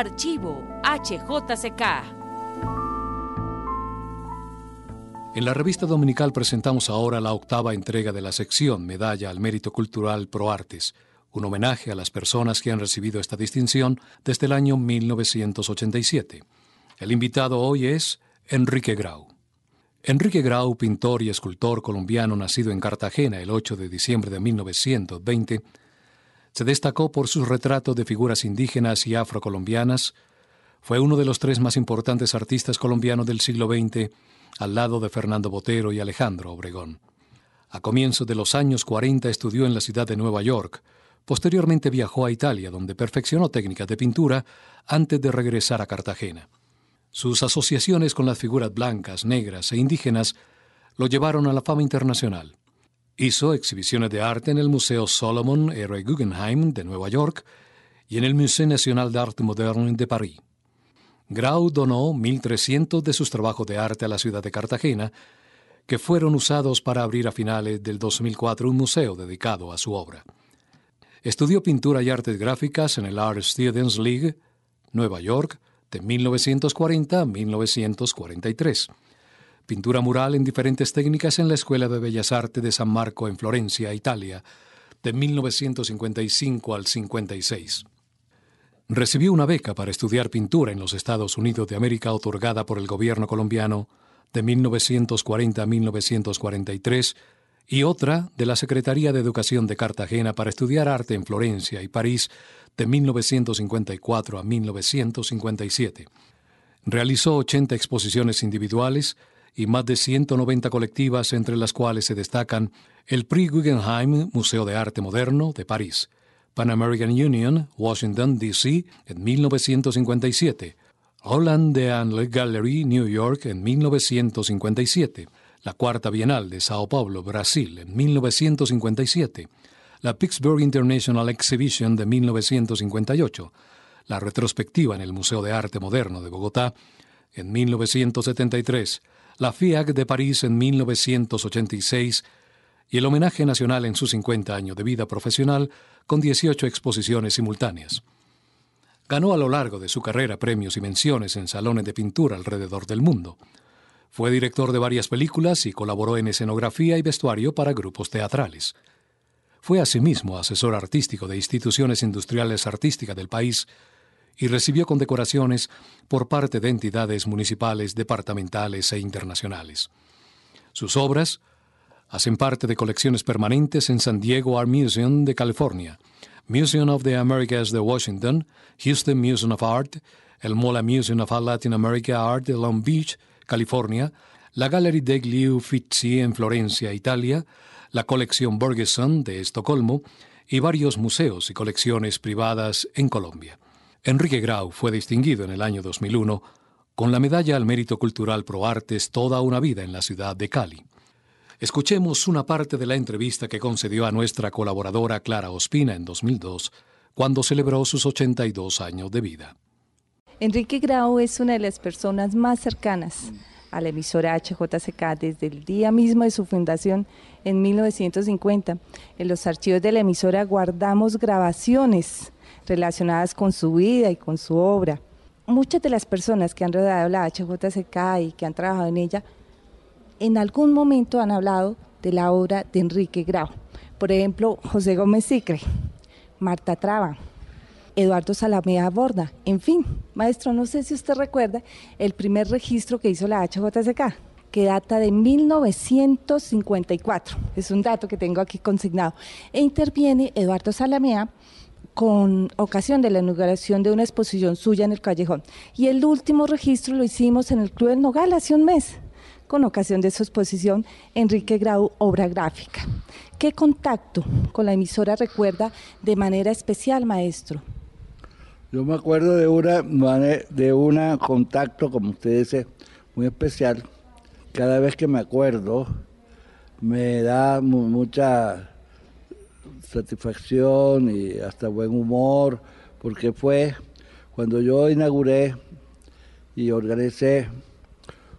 Archivo HJCK. En la revista dominical presentamos ahora la octava entrega de la sección Medalla al Mérito Cultural Pro Artes, un homenaje a las personas que han recibido esta distinción desde el año 1987. El invitado hoy es Enrique Grau. Enrique Grau, pintor y escultor colombiano nacido en Cartagena el 8 de diciembre de 1920, se destacó por sus retratos de figuras indígenas y afrocolombianas, fue uno de los tres más importantes artistas colombianos del siglo XX, al lado de Fernando Botero y Alejandro Obregón. A comienzos de los años 40 estudió en la ciudad de Nueva York, posteriormente viajó a Italia, donde perfeccionó técnicas de pintura antes de regresar a Cartagena. Sus asociaciones con las figuras blancas, negras e indígenas lo llevaron a la fama internacional. Hizo exhibiciones de arte en el Museo Solomon R. Guggenheim de Nueva York y en el Musée National d'Art Moderne de París. Grau donó 1.300 de sus trabajos de arte a la ciudad de Cartagena, que fueron usados para abrir a finales del 2004 un museo dedicado a su obra. Estudió pintura y artes gráficas en el Art Students League, Nueva York, de 1940 a 1943. Pintura mural en diferentes técnicas en la Escuela de Bellas Artes de San Marco en Florencia, Italia, de 1955 al 56. Recibió una beca para estudiar pintura en los Estados Unidos de América otorgada por el gobierno colombiano de 1940 a 1943 y otra de la Secretaría de Educación de Cartagena para estudiar arte en Florencia y París de 1954 a 1957. Realizó 80 exposiciones individuales y más de 190 colectivas, entre las cuales se destacan el Prix Guggenheim Museo de Arte Moderno de París, Pan American Union, Washington, D.C., en 1957, Holland de Gallery, New York, en 1957, la Cuarta Bienal de Sao Paulo, Brasil, en 1957, la Pittsburgh International Exhibition de 1958, la retrospectiva en el Museo de Arte Moderno de Bogotá en 1973, la FIAC de París en 1986 y el homenaje nacional en sus 50 años de vida profesional con 18 exposiciones simultáneas. Ganó a lo largo de su carrera premios y menciones en salones de pintura alrededor del mundo. Fue director de varias películas y colaboró en escenografía y vestuario para grupos teatrales. Fue asimismo asesor artístico de instituciones industriales artísticas del país y recibió condecoraciones por parte de entidades municipales, departamentales e internacionales. Sus obras hacen parte de colecciones permanentes en San Diego Art Museum de California, Museum of the Americas de Washington, Houston Museum of Art, el Mola Museum of Latin America Art de Long Beach, California, la Gallery degli Uffizi en Florencia, Italia, la colección Bergeson de Estocolmo y varios museos y colecciones privadas en Colombia. Enrique Grau fue distinguido en el año 2001 con la medalla al mérito cultural pro artes toda una vida en la ciudad de Cali. Escuchemos una parte de la entrevista que concedió a nuestra colaboradora Clara Ospina en 2002, cuando celebró sus 82 años de vida. Enrique Grau es una de las personas más cercanas a la emisora HJCK desde el día mismo de su fundación en 1950. En los archivos de la emisora guardamos grabaciones relacionadas con su vida y con su obra. Muchas de las personas que han rodeado la HJCK y que han trabajado en ella, en algún momento han hablado de la obra de Enrique Grau. Por ejemplo, José Gómez Sicre, Marta Traba, Eduardo Salamea Borda. En fin, maestro, no sé si usted recuerda el primer registro que hizo la HJCK, que data de 1954. Es un dato que tengo aquí consignado. E interviene Eduardo Salamea con ocasión de la inauguración de una exposición suya en el callejón. Y el último registro lo hicimos en el Club del Nogal hace un mes, con ocasión de su exposición Enrique Grau, obra gráfica. ¿Qué contacto con la emisora recuerda de manera especial, maestro? Yo me acuerdo de una de un contacto, como usted dice, muy especial. Cada vez que me acuerdo, me da mucha satisfacción y hasta buen humor, porque fue cuando yo inauguré y organicé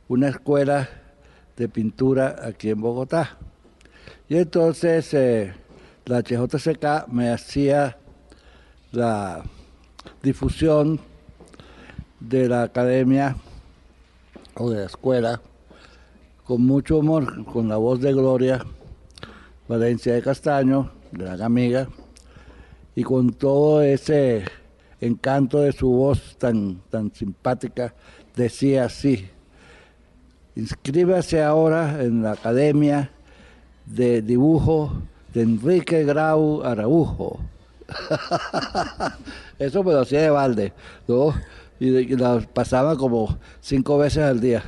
una escuela de pintura aquí en Bogotá. Y entonces eh, la HJCK me hacía la difusión de la academia o de la escuela, con mucho humor, con la voz de Gloria Valencia de Castaño, gran amiga, y con todo ese encanto de su voz tan, tan simpática, decía así, inscríbase ahora en la Academia de Dibujo de Enrique Grau Araujo. Eso me lo hacía de balde, ¿no? Y, la pasaba como cinco veces al día.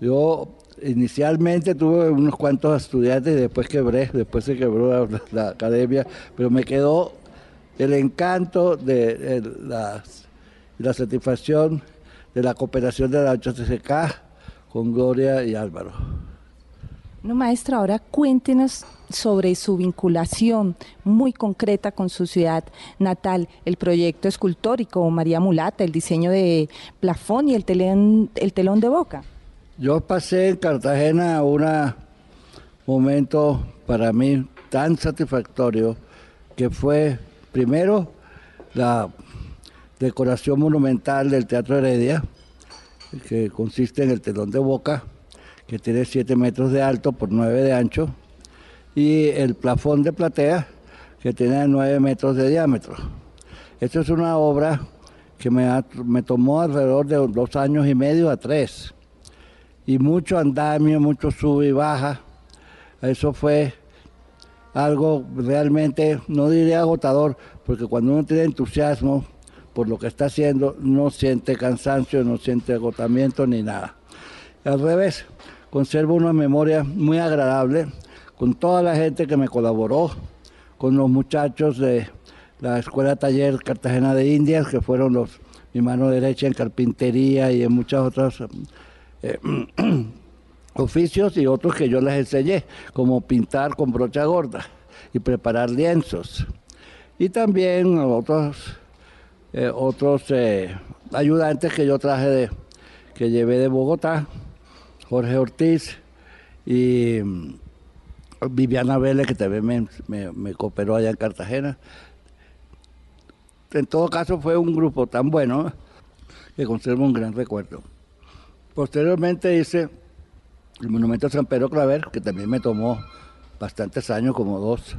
Yo inicialmente tuve unos cuantos estudiantes después quebré, después se quebró la, academia, pero me quedó el encanto de, la, satisfacción de la cooperación de la HCK con Gloria y Álvaro. No, maestra, ahora cuéntenos sobre su vinculación muy concreta con su ciudad natal, el proyecto escultórico María Mulata, el diseño de plafón y el telón, el telón de boca. Yo pasé en Cartagena un momento para mí tan satisfactorio que fue primero la decoración monumental del Teatro Heredia, que consiste en el telón de boca, que tiene 7 metros de alto por 9 de ancho, y el plafón de platea, que tiene 9 metros de diámetro. Esta es una obra que me, me tomó alrededor de dos años y medio a tres, y mucho andamio, mucho sube y baja. Eso fue algo realmente, no diría agotador, porque cuando uno tiene entusiasmo por lo que está haciendo, no siente cansancio, no siente agotamiento ni nada. Al revés, conservo una memoria muy agradable con toda la gente que me colaboró, con los muchachos de la Escuela Taller Cartagena de Indias, que fueron los, mi mano derecha en carpintería y en muchas otras eh, oficios y otros que yo les enseñé, como pintar con brocha gorda y preparar lienzos. Y también otros, eh, otros eh, ayudantes que yo traje de, que llevé de Bogotá, Jorge Ortiz y mm, Viviana Vélez, que también me, cooperó allá en Cartagena. En todo caso fue un grupo tan bueno que conservo un gran recuerdo. Posteriormente hice el monumento a San Pedro Claver, que también me tomó bastantes años, como dos.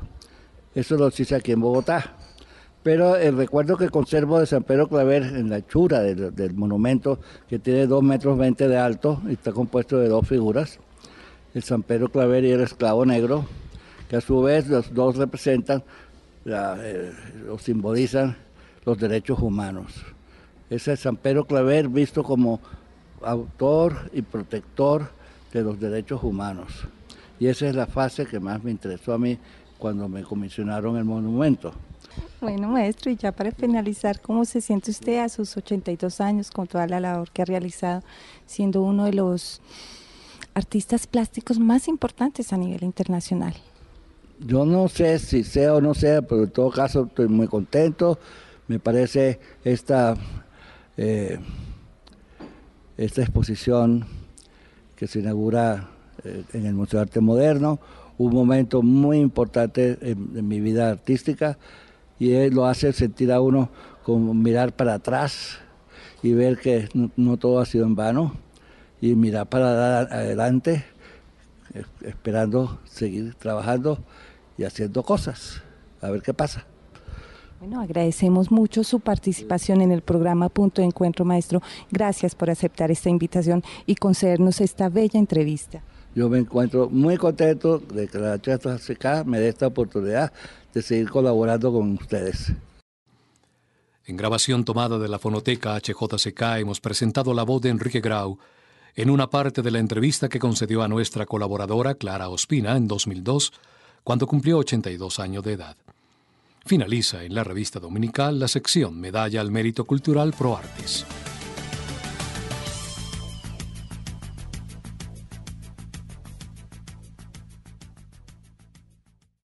Eso lo hice aquí en Bogotá. Pero el recuerdo que conservo de San Pedro Claver en la hechura del, monumento, que tiene 2 metros 20 de alto y está compuesto de dos figuras, el San Pedro Claver y el esclavo negro, que a su vez los dos representan eh, o simbolizan los derechos humanos. Ese es San Pedro Claver visto como autor y protector de los derechos humanos. Y esa es la fase que más me interesó a mí cuando me comisionaron el monumento. Bueno, maestro, y ya para finalizar, ¿cómo se siente usted a sus 82 años con toda la labor que ha realizado, siendo uno de los artistas plásticos más importantes a nivel internacional? Yo no sé si sea o no sea, pero en todo caso estoy muy contento. Me parece esta, eh, esta exposición que se inaugura eh, en el Museo de Arte Moderno, un momento muy importante en mi vida artística y él lo hace sentir a uno como mirar para atrás y ver que no, todo ha sido en vano y mirar para adelante esperando seguir trabajando y haciendo cosas, a ver qué pasa. Bueno, agradecemos mucho su participación en el programa Punto de Encuentro, maestro. Gracias por aceptar esta invitación y concedernos esta bella entrevista. Yo me encuentro muy contento de que la CK me dé esta oportunidad de seguir colaborando con ustedes. En grabación tomada de la fonoteca HJCK hemos presentado la voz de Enrique Grau en una parte de la entrevista que concedió a nuestra colaboradora Clara Ospina en 2002, cuando cumplió 82 años de edad. Finaliza en la revista dominical la sección Medalla al Mérito Cultural Pro Artes.